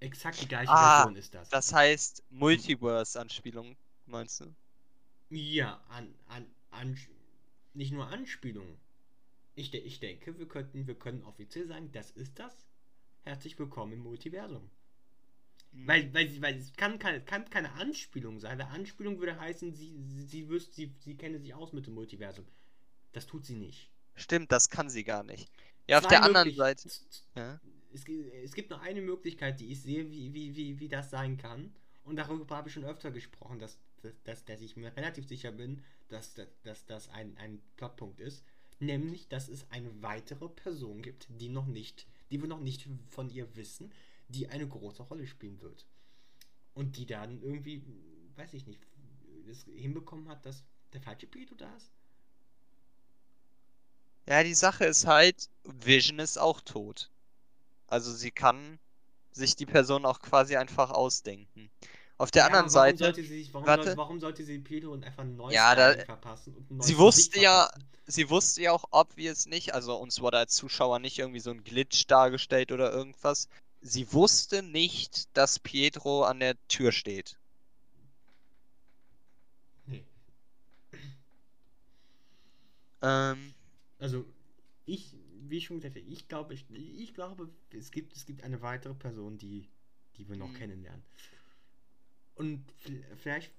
Exakt die gleiche Ah, Version ist das. Das heißt Multiverse-Anspielung, meinst du? Ja, an, an, an, nicht nur Anspielungen. Ich, de ich denke, wir könnten, wir können offiziell sagen, das ist das. Herzlich willkommen im Multiversum. Mhm. Weil, weil, weil es kann, keine, kann keine Anspielung sein. Weil Anspielung würde heißen, sie, sie, sie, wüsste, sie, sie kenne sich aus mit dem Multiversum. Das tut sie nicht. Stimmt, das kann sie gar nicht. Ja, auf der anderen Seite. Ja. Es, es gibt nur eine Möglichkeit, die ich sehe, wie, wie, wie, wie das sein kann. Und darüber habe ich schon öfter gesprochen, dass, dass, dass, ich mir relativ sicher bin, dass, dass, dass das ein, ein Plotpunkt ist. Nämlich, dass es eine weitere Person gibt, die noch nicht, die wir noch nicht von ihr wissen, die eine große Rolle spielen wird. Und die dann irgendwie, weiß ich nicht, es hinbekommen hat, dass der falsche Pietro da ist. Ja, die Sache ist halt, Vision ist auch tot. Also sie kann sich die Person auch quasi einfach ausdenken. Auf der Ja, anderen Seite, sollte sie sich, warum, warte. sollte, warum sollte sie Pietro und einfach ein neues Ja, da- verpassen? Und ein neues sie wusste ja- sie wusste ja auch obvious nicht, also uns wurde als Zuschauer nicht irgendwie so ein Glitch dargestellt oder irgendwas. Sie wusste nicht, dass Pietro an der Tür steht. Nee. Ähm, Also, ich, wie ich schon gesagt habe, ich glaube, ich, ich glaube, es gibt, es gibt eine weitere Person, die, die wir noch Mhm. kennenlernen. Und vielleicht,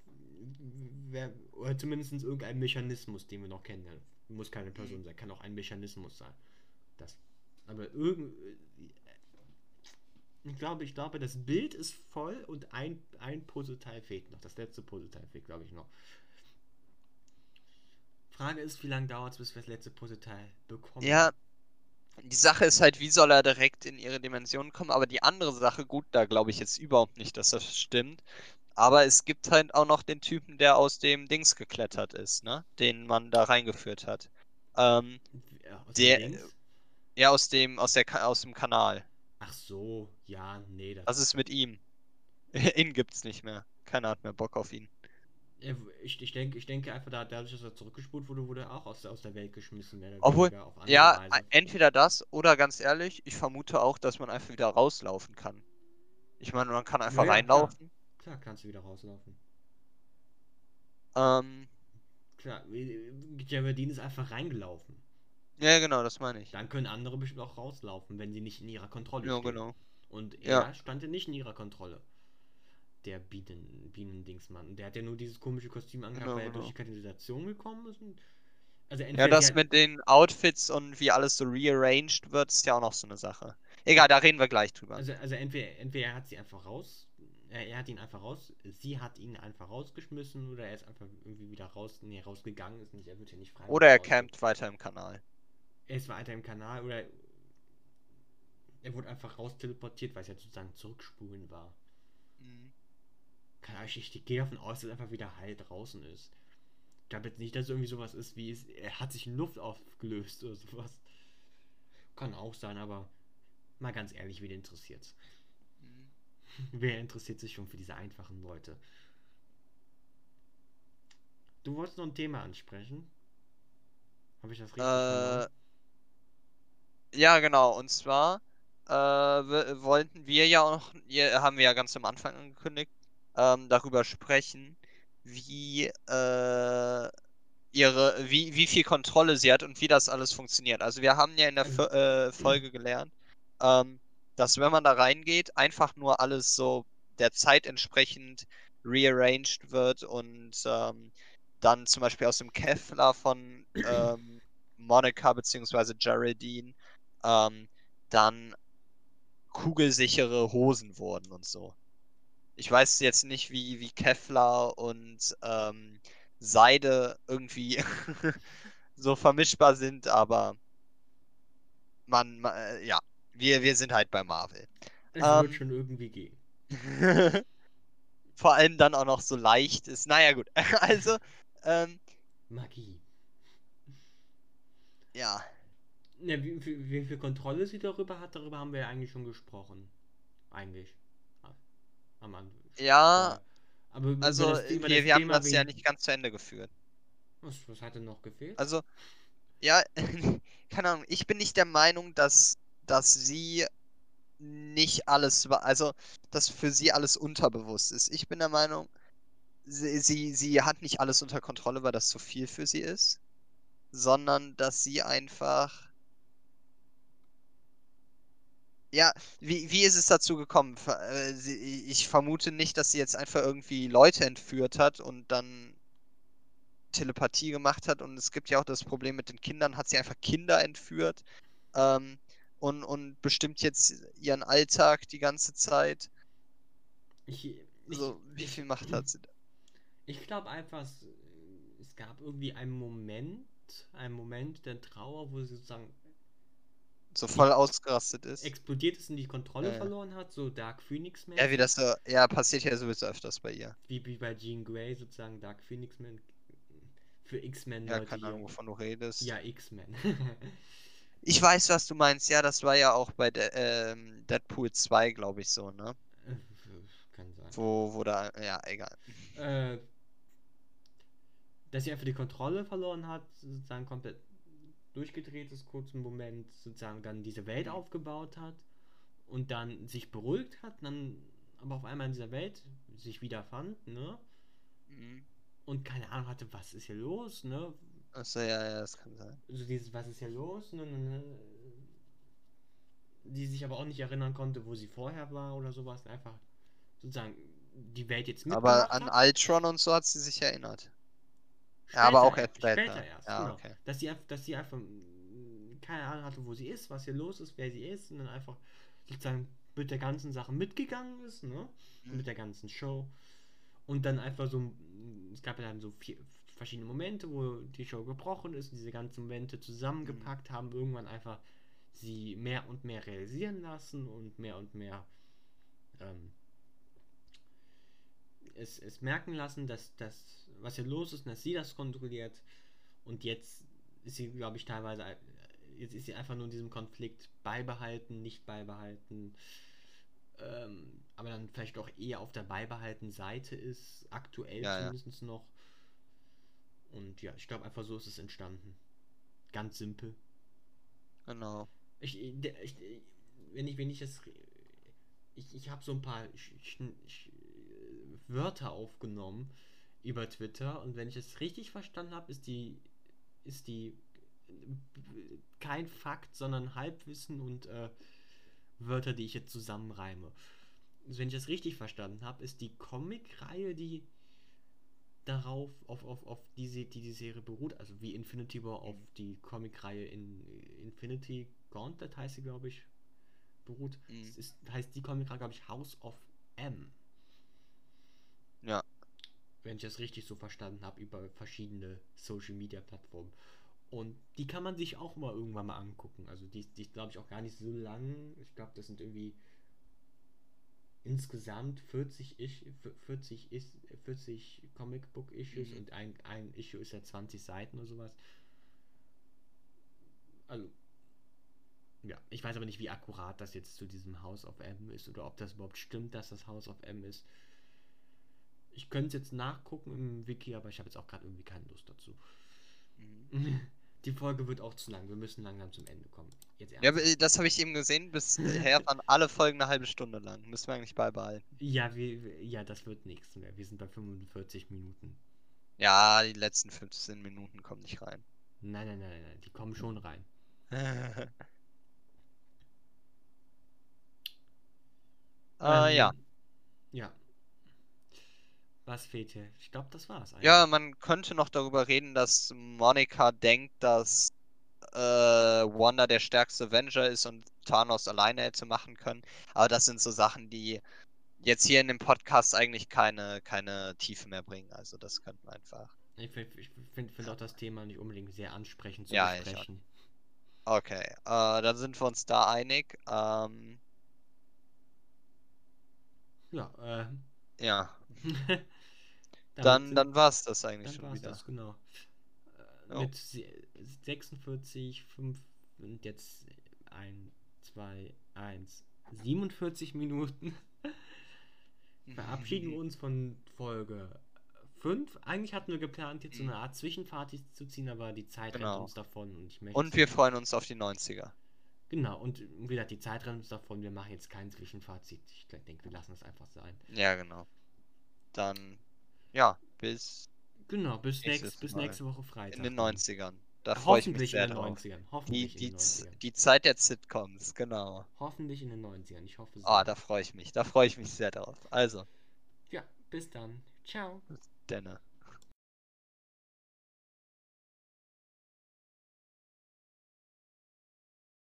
wär, oder zumindest irgendein Mechanismus, den wir noch kennenlernen. Muss keine Person sein, kann auch ein Mechanismus sein. Das. Aber irgend. Ich glaube, ich glaube, das Bild ist voll und ein, ein Puzzleteil fehlt noch. Das letzte Puzzleteil fehlt, glaube ich, noch. Frage ist, wie lange dauert es, bis wir das letzte Puzzleteil bekommen? ja, die Sache ist halt, wie soll er direkt in ihre Dimension kommen? Aber die andere Sache, gut, da glaube ich jetzt überhaupt nicht, dass das stimmt. Aber es gibt halt auch noch den Typen, der aus dem Dings geklettert ist, ne? Den man da reingeführt hat. Ähm, Ja, aus der- dem Dings? ja, aus dem, aus der, aus dem Kanal. Ach so, ja, nee, das. Was ist mit ihm? (laughs) Ihn gibt's nicht mehr. Keiner hat mehr Bock auf ihn. Ich, ich, denke, ich denke einfach, da, dadurch, dass er zurückgespult wurde, wurde er auch aus, aus der Welt geschmissen. Obwohl, Ja, Weise. entweder das oder ganz ehrlich, ich vermute auch, dass man einfach wieder rauslaufen kann. Ich meine, man kann einfach Ja, ja, reinlaufen. Klar, kannst du wieder rauslaufen. Ähm, Klar, Geraldine ist einfach reingelaufen. ja, genau, das meine ich. Dann können andere bestimmt auch rauslaufen, wenn sie nicht in ihrer Kontrolle Ja, stehen. genau. Und Ja. er stand ja nicht in ihrer Kontrolle. Der Bienen, Bienendingsmann. Der hat ja nur dieses komische Kostüm angehabt, Genau, weil er genau. durch die Kanalisation gekommen ist. Also Ja, das mit den Outfits und wie alles so rearranged wird, ist ja auch noch so eine Sache. Egal, da reden wir gleich drüber. Also, also entweder, entweder er hat sie einfach raus, er hat ihn einfach raus, sie hat ihn einfach rausgeschmissen oder er ist einfach irgendwie wieder raus, nee, rausgegangen ist nicht, er wird ja nicht frei. Oder er campt weiter im Kanal. Er ist weiter im Kanal oder er wurde einfach raus teleportiert, weil es ja sozusagen zurückspulen war. Mhm. Keine Ahnung, ich, ich gehe davon aus, dass er einfach wieder heil draußen ist. Ich glaube jetzt nicht, dass es irgendwie sowas ist wie es, er hat sich in Luft aufgelöst oder sowas. Kann auch sein, aber mal ganz ehrlich, wen interessiert's? (laughs) Wer interessiert sich schon für diese einfachen Leute? Du wolltest noch ein Thema ansprechen? Habe ich das richtig Äh, verstanden? ja, genau. Und zwar äh, wollten wir ja auch noch, haben wir ja ganz am Anfang angekündigt, ähm, darüber sprechen, wie äh, ihre, wie, wie viel Kontrolle sie hat und wie das alles funktioniert. Also wir haben ja in der Also- Fo- äh, Folge gelernt, ähm, dass wenn man da reingeht, einfach nur alles so der Zeit entsprechend rearranged wird und ähm, dann zum Beispiel aus dem Kevlar von ähm, Monica bzw. Geraldine ähm, dann kugelsichere Hosen wurden und so. Ich weiß jetzt nicht, wie, wie Kevlar und ähm, Seide irgendwie (laughs) so vermischbar sind, aber man, ma- äh, ja, wir, wir sind halt bei Marvel. Es ähm, wird schon irgendwie gehen. (laughs) Vor allem dann auch noch so leicht ist. Naja, gut. (laughs) Also, ähm, Magie. ja. Ja, wie, wie, wie viel Kontrolle sie darüber hat, darüber haben wir ja eigentlich schon gesprochen. Eigentlich. Am Anfang. Ja, Aber also das- wir, das wir haben das ja wegen- nicht ganz zu Ende geführt. Was, was hat denn noch gefehlt? Also, ja, (laughs) keine Ahnung, ich bin nicht der Meinung, dass, dass sie nicht alles, also, dass für sie alles unterbewusst ist. Ich bin der Meinung, sie, sie, sie hat nicht alles unter Kontrolle, weil das zu viel für sie ist, sondern dass sie einfach. Ja, wie, wie ist es dazu gekommen? Äh, Ich vermute nicht, dass sie jetzt einfach irgendwie Leute entführt hat und dann Telepathie gemacht hat. Und es gibt ja auch das Problem mit den Kindern, hat sie einfach Kinder entführt ähm, und, und bestimmt jetzt ihren Alltag die ganze Zeit. ich, ich, So, wie ich, viel Macht hat sie da? Ich glaube einfach, es, es gab irgendwie einen Moment, einen Moment der Trauer, wo sie sozusagen So voll ausgerastet ist. explodiert ist und die Kontrolle Ja, ja. verloren hat, so Dark Phoenix Man. Ja, wie das so, ja, passiert ja sowieso öfters bei ihr. wie, wie bei Jean Grey sozusagen Dark Phoenix Man. Für X-Men Ja, keine. Ahnung, wovon du redest. Ja, X-Men. (laughs) Ich weiß, was du meinst. Ja, das war ja auch bei der, ähm, Deadpool 2, glaube ich, so, ne? (laughs) Kann sein. Wo, wo da, ja, egal. Äh, dass sie einfach die Kontrolle verloren hat, sozusagen komplett durchgedreht ist, kurzen Moment, sozusagen dann diese Welt Mhm. aufgebaut hat und dann sich beruhigt hat, dann aber auf einmal in dieser Welt sich wieder fand, ne? Mhm. Und keine Ahnung hatte, was ist hier los, ne? Achso, ja, ja, das kann sein. Also dieses, was ist hier los, ne? ne, ne die sich aber auch nicht erinnern konnte, wo sie vorher war oder sowas, einfach sozusagen die Welt jetzt mitgemacht Aber an. Ultron und so hat sie sich erinnert. Ja, aber auch erst später. Später erst, Ja, genau. okay. Dass sie, einfach- dass sie einfach mm, keine Ahnung hatte, wo sie ist, was hier los ist, wer sie ist und dann einfach sozusagen mit der ganzen Sache mitgegangen ist, ne? Mhm. Mit der ganzen Show. Und dann einfach so, mm, es gab ja dann so vier verschiedene Momente, wo die Show gebrochen ist diese ganzen Momente Mhm. zusammengepackt haben, irgendwann einfach sie mehr und mehr realisieren lassen und mehr und mehr ähm, es, es merken lassen, dass das, was hier los ist, dass sie das kontrolliert. Und jetzt ist sie, glaube ich, teilweise, jetzt ist sie einfach nur in diesem Konflikt beibehalten, nicht beibehalten. ähm, aber dann vielleicht auch eher auf der beibehaltenen Seite ist, aktuell Ja, ja. zumindest noch. Und ja, ich glaube einfach so ist es entstanden. Ganz simpel. Genau. Ich, ich, der- ich, wenn ich, wenn ich das, ich, ich habe so ein paar Sch, Sch, Sch, Wörter aufgenommen über Twitter und wenn ich es richtig verstanden habe, ist die, ist die kein Fakt, sondern Halbwissen und äh, Wörter, die ich jetzt zusammenreime. Also wenn ich das richtig verstanden habe, ist die Comic-Reihe, die darauf, auf, auf, auf diese, die die Serie beruht, also wie Infinity War auf die Comic-Reihe in Infinity Gauntlet heißt sie, glaube ich, beruht. Mhm. Es ist, heißt die Comic-Reihe, glaube ich, House of M. Ja. Wenn ich das richtig so verstanden habe, über verschiedene Social-Media-Plattformen. Und die kann man sich auch mal irgendwann mal angucken. Also die, die glaube ich, auch gar nicht so lang. Ich glaube, das sind irgendwie insgesamt 40, Ish, 40, Is, 40 Comic-Book-Issues Mhm. und ein, ein Issue ist ja 20 Seiten oder sowas. Also, ja, ich weiß aber nicht, wie akkurat das jetzt zu diesem House of M ist oder ob das überhaupt stimmt, dass das House of M ist. Ich könnte es jetzt nachgucken im Wiki, aber ich habe jetzt auch gerade irgendwie keine Lust dazu. Mhm. (laughs) Die Folge wird auch zu lang. Wir müssen langsam zum Ende kommen. Jetzt Ja, aber, das habe ich eben gesehen. Bisher waren alle Folgen eine halbe Stunde lang. Müssen wir eigentlich beibehalten. Ja, wir, ja, das wird nichts mehr. Wir sind bei 45 Minuten. Ja, die letzten 15 Minuten kommen nicht rein. Nein, nein, nein, nein, die kommen schon rein. (laughs) äh, ja. Ähm, Ja. Was fehlt hier? Ich glaube, das war's eigentlich. Ja, man könnte noch darüber reden, dass Monica denkt, dass äh, Wanda der stärkste Avenger ist und Thanos alleine hätte machen können. Aber das sind so Sachen, die jetzt hier in dem Podcast eigentlich keine, keine Tiefe mehr bringen. Also das könnte man einfach. Ich, ich finde find auch das Thema nicht unbedingt sehr ansprechend zu Ja, besprechen. Okay, äh, dann sind wir uns da einig. Ähm, Ja, äh. ja, (laughs) dann, dann war es das eigentlich Dann schon wieder. das, genau. Jo. Mit se- 46, 5 und jetzt 1, 2, 1, 47 Minuten verabschieden wir uns von Folge 5. Eigentlich hatten wir geplant, jetzt so eine Art Zwischenfazit zu ziehen, aber die Zeit rennt Genau. uns davon und ich möchte. Und wir freuen uns auf die 90er. Genau, und wie gesagt, die Zeit rennt uns davon, wir machen jetzt kein Zwischenfazit. Ich denke, wir lassen es einfach sein. Ja, genau. Dann, ja, bis Genau, bis, nächst, bis nächste Woche Freitag. in den dann. 90ern. Da freue ich mich Hoffentlich sehr in den drauf. 90ern. Die, Hoffentlich die, in den Z- 90ern. die Zeit der Sitcoms, genau. Hoffentlich in den 90ern. Ich hoffe so. Ah, da freue ich mich. Da freue ich mich sehr drauf. Also, Ja, bis dann. Ciao. Denne.